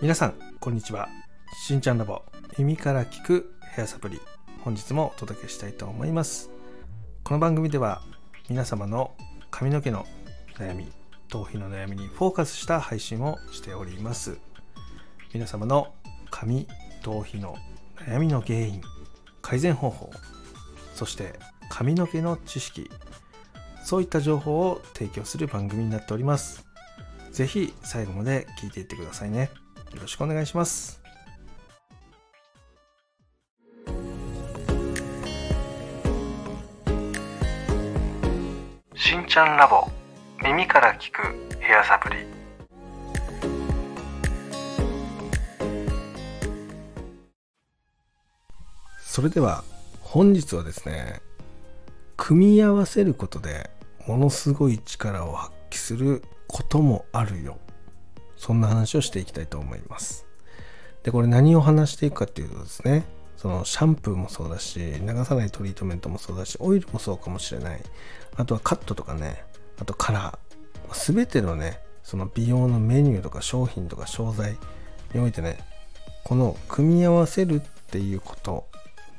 皆さんこんにちは。しんちゃんラボ耳から聞くヘアサプリ本日もお届けしたいと思います。この番組では皆様の髪の毛の悩み頭皮の悩みにフォーカスした配信をしております。皆様の髪頭皮の悩みの原因改善方法そして髪の毛の知識そういった情報を提供する番組になっております。ぜひ最後まで聞いていってくださいね。よろしくお願いします。しんちゃんラボ耳から聞くヘアサプリ。それでは本日はですね組み合わせることでものすごい力を発揮することもあるよ。そんな話をしていきたいと思います。でこれ何を話していくかっていうとですねそのシャンプーもそうだし流さないトリートメントもそうだしオイルもそうかもしれない。あとはカットとかねあとカラー。全てのねその美容のメニューとか商品とか商材においてねこの組み合わせるっていうこと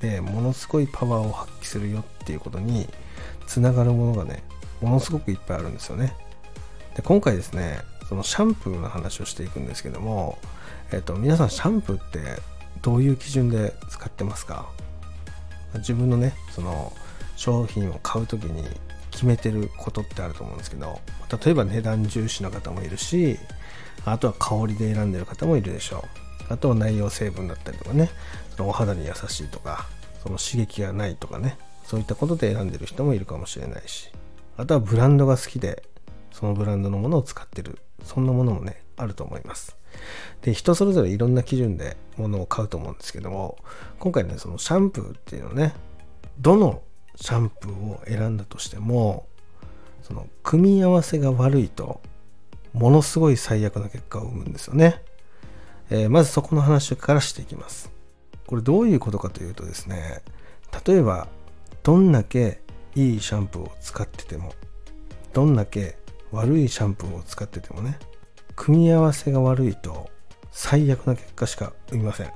でものすごいパワーを発揮するよっていうことにつながるものがねものすごくいっぱいあるんですよね。で今回ですねそのシャンプーの話をしていくんですけども、えっと、皆さんシャンプーってどういう基準で使ってますか？自分のねその商品を買う時に決めてることってあると思うんですけど例えば値段重視の方もいるしあとは香りで選んでる方もいるでしょう。あとは内容成分だったりとかね。そのお肌に優しいとかその刺激がないとかね。そういったことで選んでる人もいるかもしれないし。あとはブランドが好きでそのブランドのものを使ってる。そんなものもねあると思います。で人それぞれいろんな基準で物を買うと思うんですけども今回ねそのシャンプーっていうのねどのシャンプーを選んだとしてもその組み合わせが悪いとものすごい最悪な結果を生むんですよね、えー、まずそこの話からしていきます。これどういうことかというとですね例えばどんだけいいシャンプーを使っててもどんだけ悪いシャンプーを使っててもね組み合わせが悪いと最悪な結果しか生みません、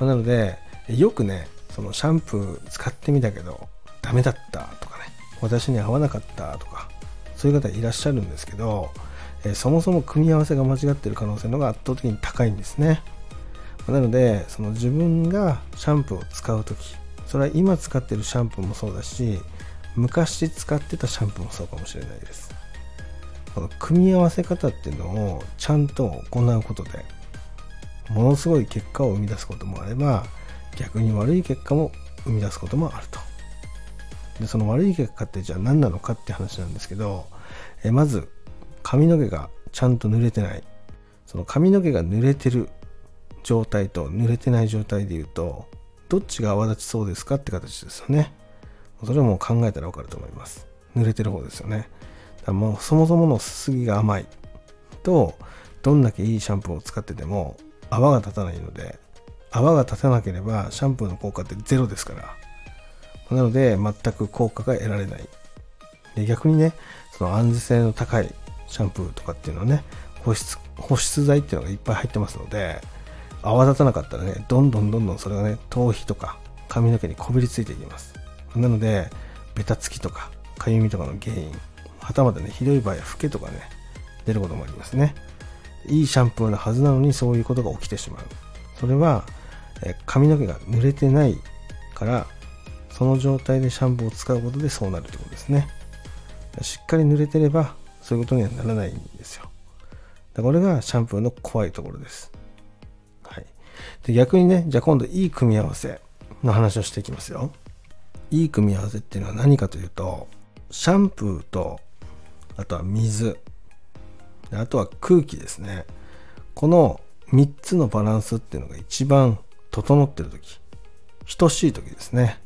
まなのでよくねそのシャンプー使ってみたけどダメだったとかね私に合わなかったとかそういう方いらっしゃるんですけど、えそもそも組み合わせが間違ってる可能性のが圧倒的に高いんですね。なのでその自分がシャンプーを使う時それは今使ってるシャンプーもそうだし昔使ってたシャンプーもそうかもしれないです。この組み合わせ方っていうのをちゃんと行うことでものすごい結果を生み出すこともあれば逆に悪い結果も生み出すこともあると。でその悪い結果ってじゃあ何なのかって話なんですけどえまず髪の毛がちゃんと濡れてない。その髪の毛が濡れてる状態と濡れてない状態で言うとどっちが泡立ちそうですかって形ですよね。それも考えたら分かると思います。濡れてる方ですよね。もうそもそものすすぎが甘いとどんだけいいシャンプーを使ってても泡が立たないので泡が立たなければシャンプーの効果ってゼロですから。なので全く効果が得られない。で逆にねその安全性の高いシャンプーとかっていうのはね保湿保湿剤っていうのがいっぱい入ってますので泡立たなかったらねどんどんどんどんそれがね頭皮とか髪の毛にこびりついていきますなのでベタつきとかかゆみとかの原因はたまたね、ひどい場合はフケとかね、出ることもありますね。いいシャンプーなはずなのにそういうことが起きてしまう。それは、え髪の毛が濡れてないから、その状態でシャンプーを使うことでそうなるってことですね。しっかり濡れてれば、そういうことにはならないんですよ。だこれがシャンプーの怖いところです。はい。で、逆にね、じゃあ今度いい組み合わせの話をしていきますよ。いい組み合わせっていうのは何かというと、シャンプーとあとは水あとは空気ですねこの3つのバランスっていうのが一番整ってる時等しい時ですね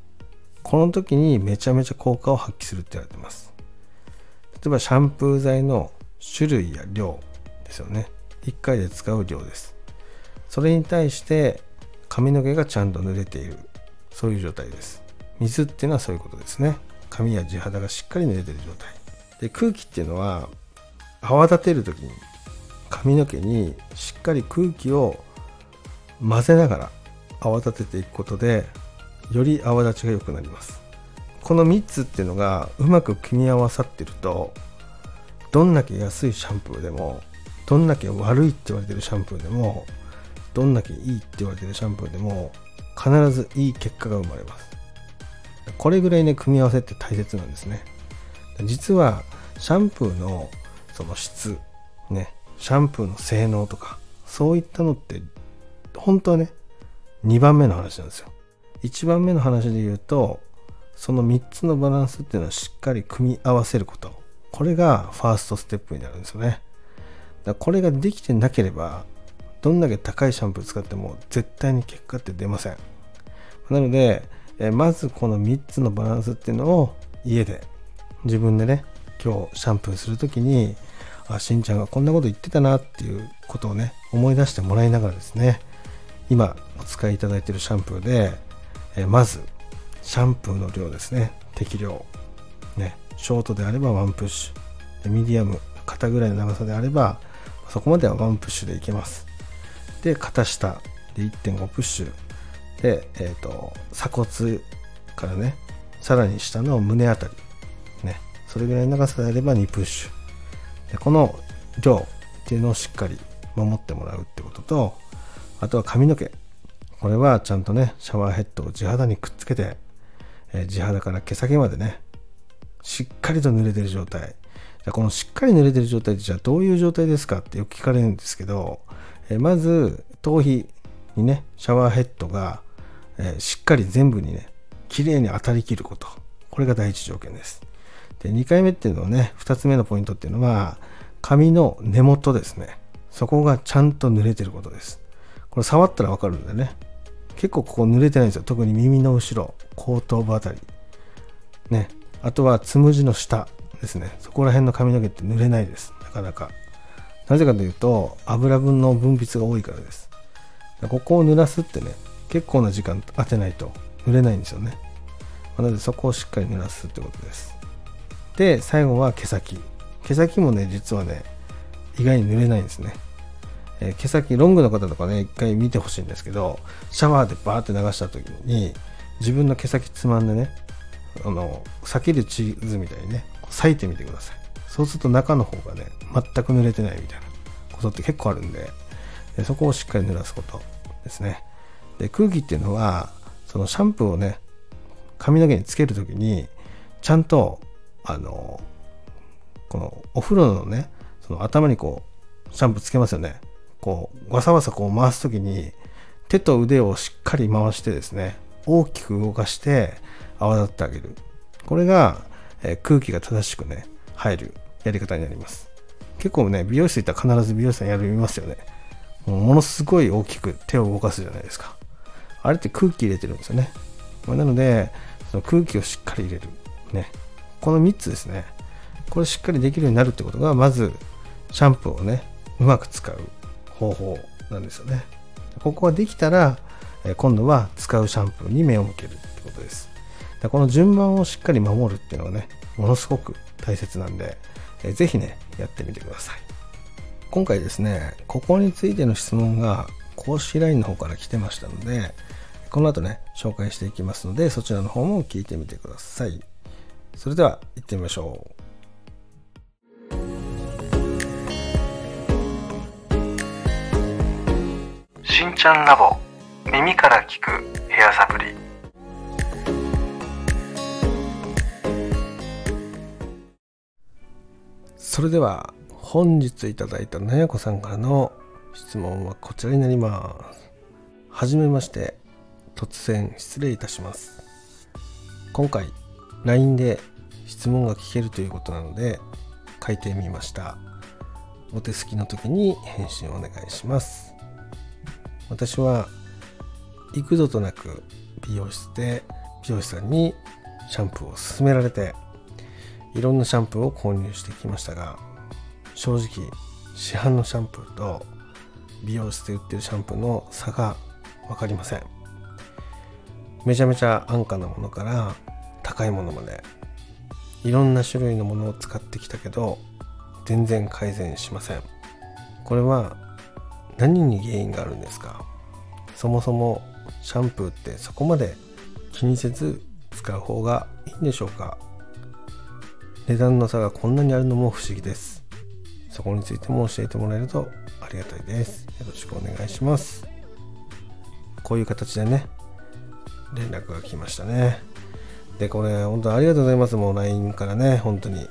この時にめちゃめちゃ効果を発揮するって言われてます例えばシャンプー剤の種類や量ですよね。1回で使う量です。それに対して髪の毛がちゃんと濡れている。そういう状態です。水っていうのはそういうことですね。髪や地肌がしっかり濡れてる状態。で空気っていうのは泡立てる時に髪の毛にしっかり空気を混ぜながら泡立てていくことでより泡立ちが良くなります。この3つっていうのがうまく組み合わさってるとどんだけ安いシャンプーでもどんだけ悪いって言われてるシャンプーでもどんだけいいって言われてるシャンプーでも必ずいい結果が生まれます。これぐらいね組み合わせって大切なんですね。実はシャンプーのその質ねシャンプーの性能とかそういったのって本当はね2番目の話なんですよ。1番目の話で言うとその3つのバランスっていうのはしっかり組み合わせること。これがファーストステップになるんですよね。だこれができてなければどんだけ高いシャンプー使っても絶対に結果って出ません。なのでまずこの3つのバランスっていうのを家で自分でね今日シャンプーする時にあしんちゃんがこんなこと言ってたなっていうことをね思い出してもらいながらですね今お使いいただいてるシャンプーで、まずシャンプーの量ですね。適量。ね。ショートであればワンプッシュ。ミディアム肩ぐらいの長さであればそこまではワンプッシュでいけます。で肩下で1.5プッシュ。で、えーと、鎖骨からねさらに下の胸あたり。ね。それぐらいの長さであれば2プッシュ。でこの量っていうのをしっかり守ってもらうってこととあとは髪の毛。これはちゃんとねシャワーヘッドを地肌にくっつけて、え、地肌から毛先までねしっかりと濡れてる状態じゃこのしっかり濡れてる状態ってじゃあどういう状態ですかってよく聞かれるんですけど、え、まず頭皮にねシャワーヘッドがえ、しっかり全部にね、綺麗に当たりきること。これが第一条件です。で、2回目っていうのはね、2つ目のポイントっていうのは、髪の根元ですね。そこがちゃんと濡れてることです。これ触ったらわかるんでね。結構ここ濡れてないんですよ。特に耳の後ろ、後頭部あたり。ね。あとはつむじの下ですね。そこら辺の髪の毛って濡れないです。なかなか。なぜかというと、油分の分泌が多いからです。ここを濡らすってね、結構な時間当てないと濡れないんですよね。なのでそこをしっかり濡らすってことです。で、最後は毛先。毛先もね、実はね、意外に濡れないんですね。えー、毛先、ロングの方とかね、一回見てほしいんですけど、シャワーでバーって流した時に、自分の毛先つまんでね、あの、裂けるチーズみたいにね、裂いてみてください。そうすると中の方がね、全く濡れてないみたいなことって結構あるんで、でそこをしっかり濡らすことですね。で空気っていうのはそのシャンプーをね髪の毛につける時にちゃんとあのこのお風呂のねその頭にこうシャンプーつけますよねこうわさわさこう回す時に手と腕をしっかり回してですね大きく動かして泡立ってあげるこれが、え、空気が正しくね入るやり方になります結構ね美容室行ったら必ず美容師さんやりますよねものすごい大きく手を動かすじゃないですかあれって空気入れてるんですよね。まあ、なので、その空気をしっかり入れる。ね。この3つですね。これしっかりできるようになるってことが、まず、シャンプーをね、うまく使う方法なんですよね。ここができたら、今度は使うシャンプーに目を向けるってことです。この順番をしっかり守るっていうのはね、ものすごく大切なんで、ぜひね、やってみてください。今回ですね、ここについての質問が公式 LINE の方から来てましたので、この後ね、紹介していきますので、そちらの方も聞いてみてください。それでは、行ってみましょう。しんちゃんラボ耳から聞くヘアサプリ。それでは本日いただいたなやこさんからの質問はこちらになります。はじめまして突然失礼いたします。今回 LINE で質問が聞けるということなので書いてみました。お手すきの時に返信をお願いします。私は幾度となく美容室で美容師さんにシャンプーを勧められていろんなシャンプーを購入してきましたが正直市販のシャンプーと美容室で売ってるシャンプーの差が分かりません。めちゃめちゃ安価なものから高いものまでいろんな種類のものを使ってきたけど全然改善しません。これは何に原因があるんですか？そもそもシャンプーってそこまで気にせず使う方がいいんでしょうか？値段の差がこんなにあるのも不思議です。そこについても教えてもらえるとありがたいです。よろしくお願いします。こういう形でね連絡が来ましたね。でこれ本当ありがとうございます。もう LINE からね本当に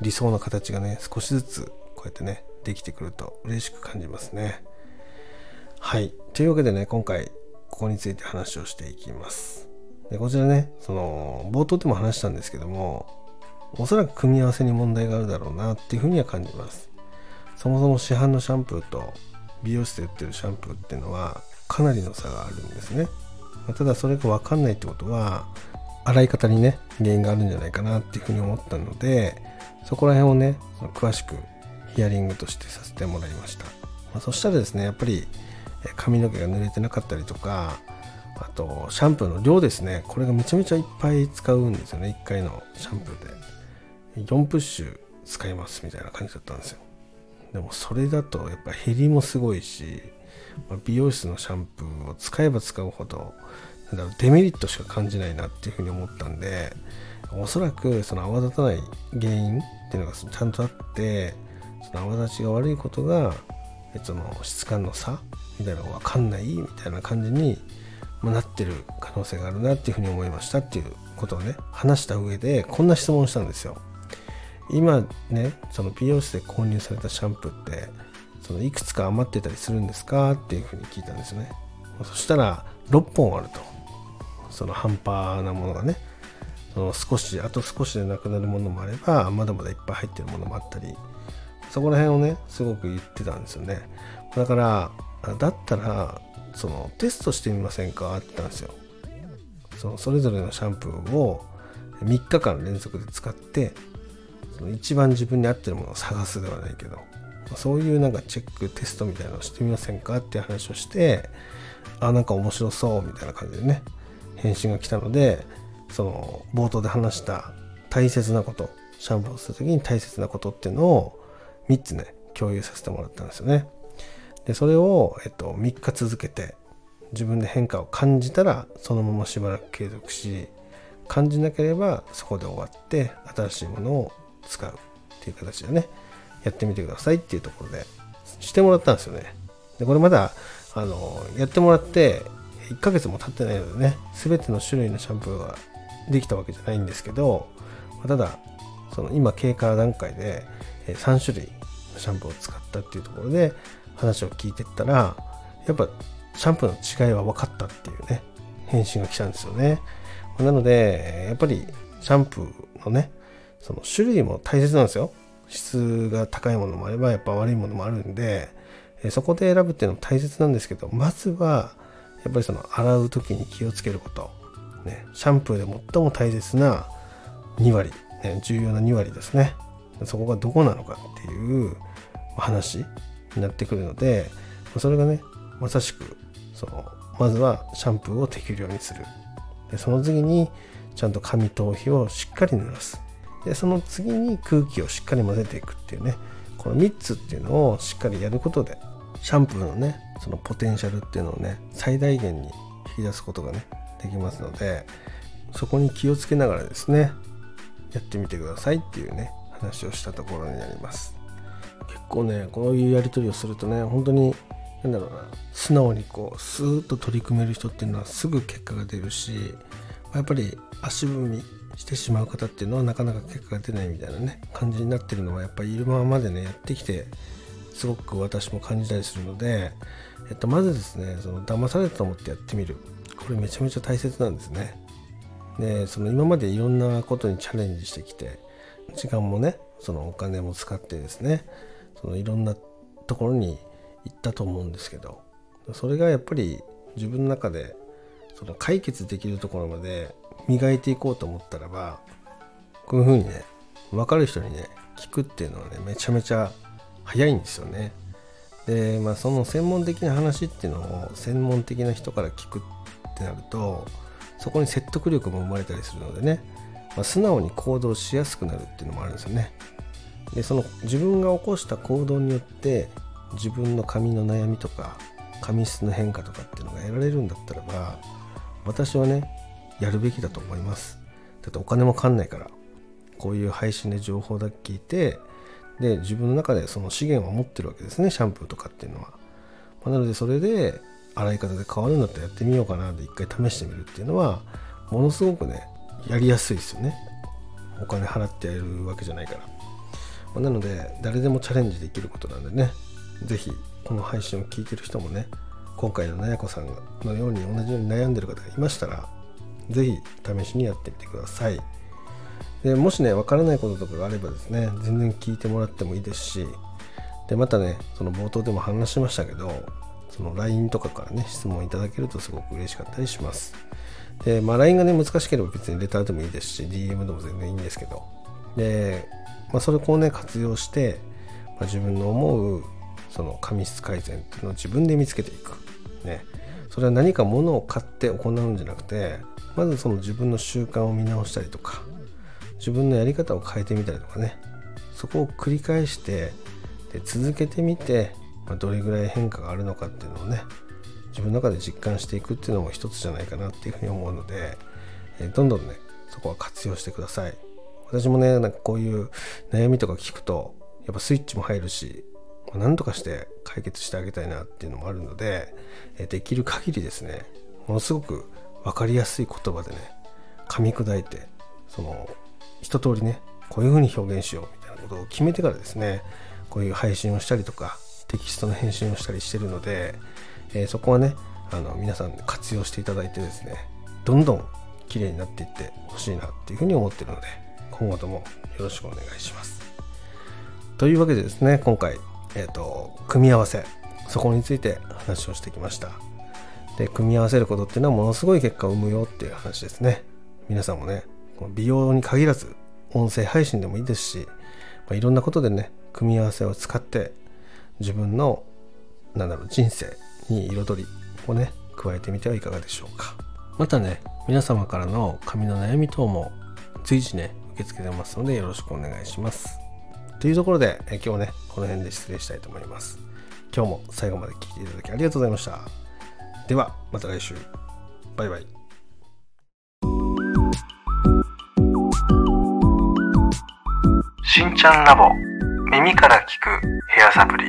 理想の形がね少しずつこうやってねできてくると嬉しく感じますね。はい。というわけでね今回こについて話をしていきます。でこちらねその冒頭でも話したんですけどもおそらく組み合わせに問題があるだろうなっていうふうには感じます。そもそも市販のシャンプーと美容室で売ってるシャンプーっていうのはかなりの差があるんですね。ただそれが分かんないってことは洗い方にね原因があるんじゃないかなっていうふうに思ったのでそこら辺をね詳しくヒアリングとしてさせてもらいました、まあ、そしたらですねやっぱり髪の毛が濡れてなかったりとかあとシャンプーの量ですね。これがめちゃめちゃいっぱい使うんですよね。1回のシャンプーで。4プッシュ使いますみたいな感じだったんですよ。でもそれだとやっぱ減りもすごいし、ま、美容室のシャンプーを使えば使うほどだデメリットしか感じないなっていうふうに思ったんでおそらくその泡立たない原因っていうのがちゃんとあってその泡立ちが悪いことがその質感の差みたいなのが分かんないみたいな感じになってる可能性があるなっていうふうに思いましたっていうことをね話した上でこんな質問をしたんですよ。今ねその美容室で購入されたシャンプーってそのいくつか余ってたりするんですかっていうふうに聞いたんですよね。そしたら6本あると。その半端なものがね。その少しあと少しでなくなるものもあればまだまだいっぱい入ってるものもあったり。そこら辺をねすごく言ってたんですよね。だからだったらそのテストしてみませんか？って言ったんですよ。そのそれぞれのシャンプーを3日間連続で使ってその一番自分に合ってるものを探すではないけどそういうなんかチェックテストみたいなのをしてみませんか？って話をしてあなんか面白そうみたいな感じでね返信が来たのでその冒頭で話した大切なことシャンプーをする時に大切なことっていうのを3つね共有させてもらったんですよね。でそれを、えっと、3日続けて自分で変化を感じたらそのまましばらく継続し感じなければそこで終わって新しいものを使うっていう形でねやってみてくださいっていうところでしてもらったんですよね。でこれまだあのやってもらって1ヶ月も経ってないのでね全ての種類のシャンプーができたわけじゃないんですけどただその今経過段階で3種類のシャンプーを使ったっていうところで話を聞いてったらやっぱシャンプーの違いは分かったっていうね返信が来たんですよね。なのでやっぱりシャンプーのねその種類も大切なんですよ。質が高いものもあればやっぱ悪いものもあるんでそこで選ぶっていうのも大切なんですけどまずはやっぱりその洗う時に気をつけること、ね、シャンプーで最も大切な2割、ね、重要な2割ですね。そこがどこなのかっていう話になってくるのでそれがねまさしくそのまずはシャンプーを適量にする。でその次にちゃんと紙頭皮をしっかり濡らす。でその次に空気をしっかり混ぜていくっていうねこの3つっていうのをしっかりやることでシャンプーのねそのポテンシャルっていうのをね最大限に引き出すことがねできますのでそこに気をつけながらですねやってみてくださいっていうね話をしたところになります。結構ねこういうやり取りをするとね本当になんだろうな素直にこうスーッと取り組める人っていうのはすぐ結果が出るしやっぱり足踏みしてしまう方っていうのはなかなか結果が出ないみたいなね感じになってるのはやっぱりいるままでねやってきてすごく私も感じたりするので、えっと、まずですねその騙されたと思ってやってみる。これめちゃめちゃ大切なんですね。でその今までいろんなことにチャレンジしてきて時間もねそのお金も使ってですねそのいろんなところに行ったと思うんですけどそれがやっぱり自分の中でその解決できるところまで磨いていこうと思ったらばこういうふうにね分かる人にね聞くっていうのはねめちゃめちゃ早いんですよね。でまあその専門的な話っていうのを専門的な人から聞くってなるとそこに説得力も生まれたりするのでねまあ、素直に行動しやすくなるっていうのもあるんですよね。でその自分が起こした行動によって自分の髪の悩みとか髪質の変化とかっていうのが得られるんだったらば私はねやるべきだと思います。だってお金もかんないからこういう配信で情報だけ聞いてで自分の中でその資源を持ってるわけですねシャンプーとかっていうのは、まあ、なのでそれで洗い方で変わるんだったらやってみようかなで一回試してみるっていうのはものすごくねやりやすいですよね。お金払ってやるわけじゃないから、まあ、なので誰でもチャレンジできることなんでね。是非この配信を聞いてる人もね今回のなやこさんのように同じように悩んでる方がいましたら是非試しにやってみてください。でもしね分からないこととかがあればですね全然聞いてもらってもいいですしでまたねその冒頭でも話しましたけどその LINE とかからね質問いただけるとすごく嬉しかったりします。で、まあ、LINE がね難しければ別にレターでもいいですし DM でも全然いいんですけど。で、まあ、それをね活用して、まあ、自分の思うその髪質改善っていうのを自分で見つけていく。ね。それは何か物を買って行うんじゃなくてまずその自分の習慣を見直したりとか自分のやり方を変えてみたりとかね。そこを繰り返してで続けてみて、まあ、どれぐらい変化があるのかっていうのをね自分の中で実感していくっていうのも一つじゃないかなっていうふうに思うので、えどんどんねそこは活用してください。私もねなんかこういう悩みとか聞くとやっぱスイッチも入るし何とかして解決してあげたいなっていうのもあるのでできる限りですねものすごく分かりやすい言葉でね噛み砕いてその一通りねこういう風に表現しようみたいなことを決めてからですねこういう配信をしたりとかテキストの返信をしたりしてるので、えー、そこはねあの皆さん活用していただいてですねどんどん綺麗になっていってほしいなっていうふうに思ってるので今後ともよろしくお願いします。というわけでですね今回えーと、組み合わせそこについて話をしてきましたで組み合わせることっていうのはものすごい結果を生むよっていう話ですね皆さんもね美容に限らず音声配信でもいいですし、まあ、いろんなことでね組み合わせを使って自分のなんだろう人生に彩りをね加えてみてはいかがでしょうかまたね皆様からの髪の悩み等も随時ね受け付けてますのでよろしくお願いしますというところで、え今日ね、この辺で失礼したいと思います。今日も最後まで聞いていただきありがとうございました。では、また来週。バイバイ。しんちゃんラボ耳から聞くヘアサプリ。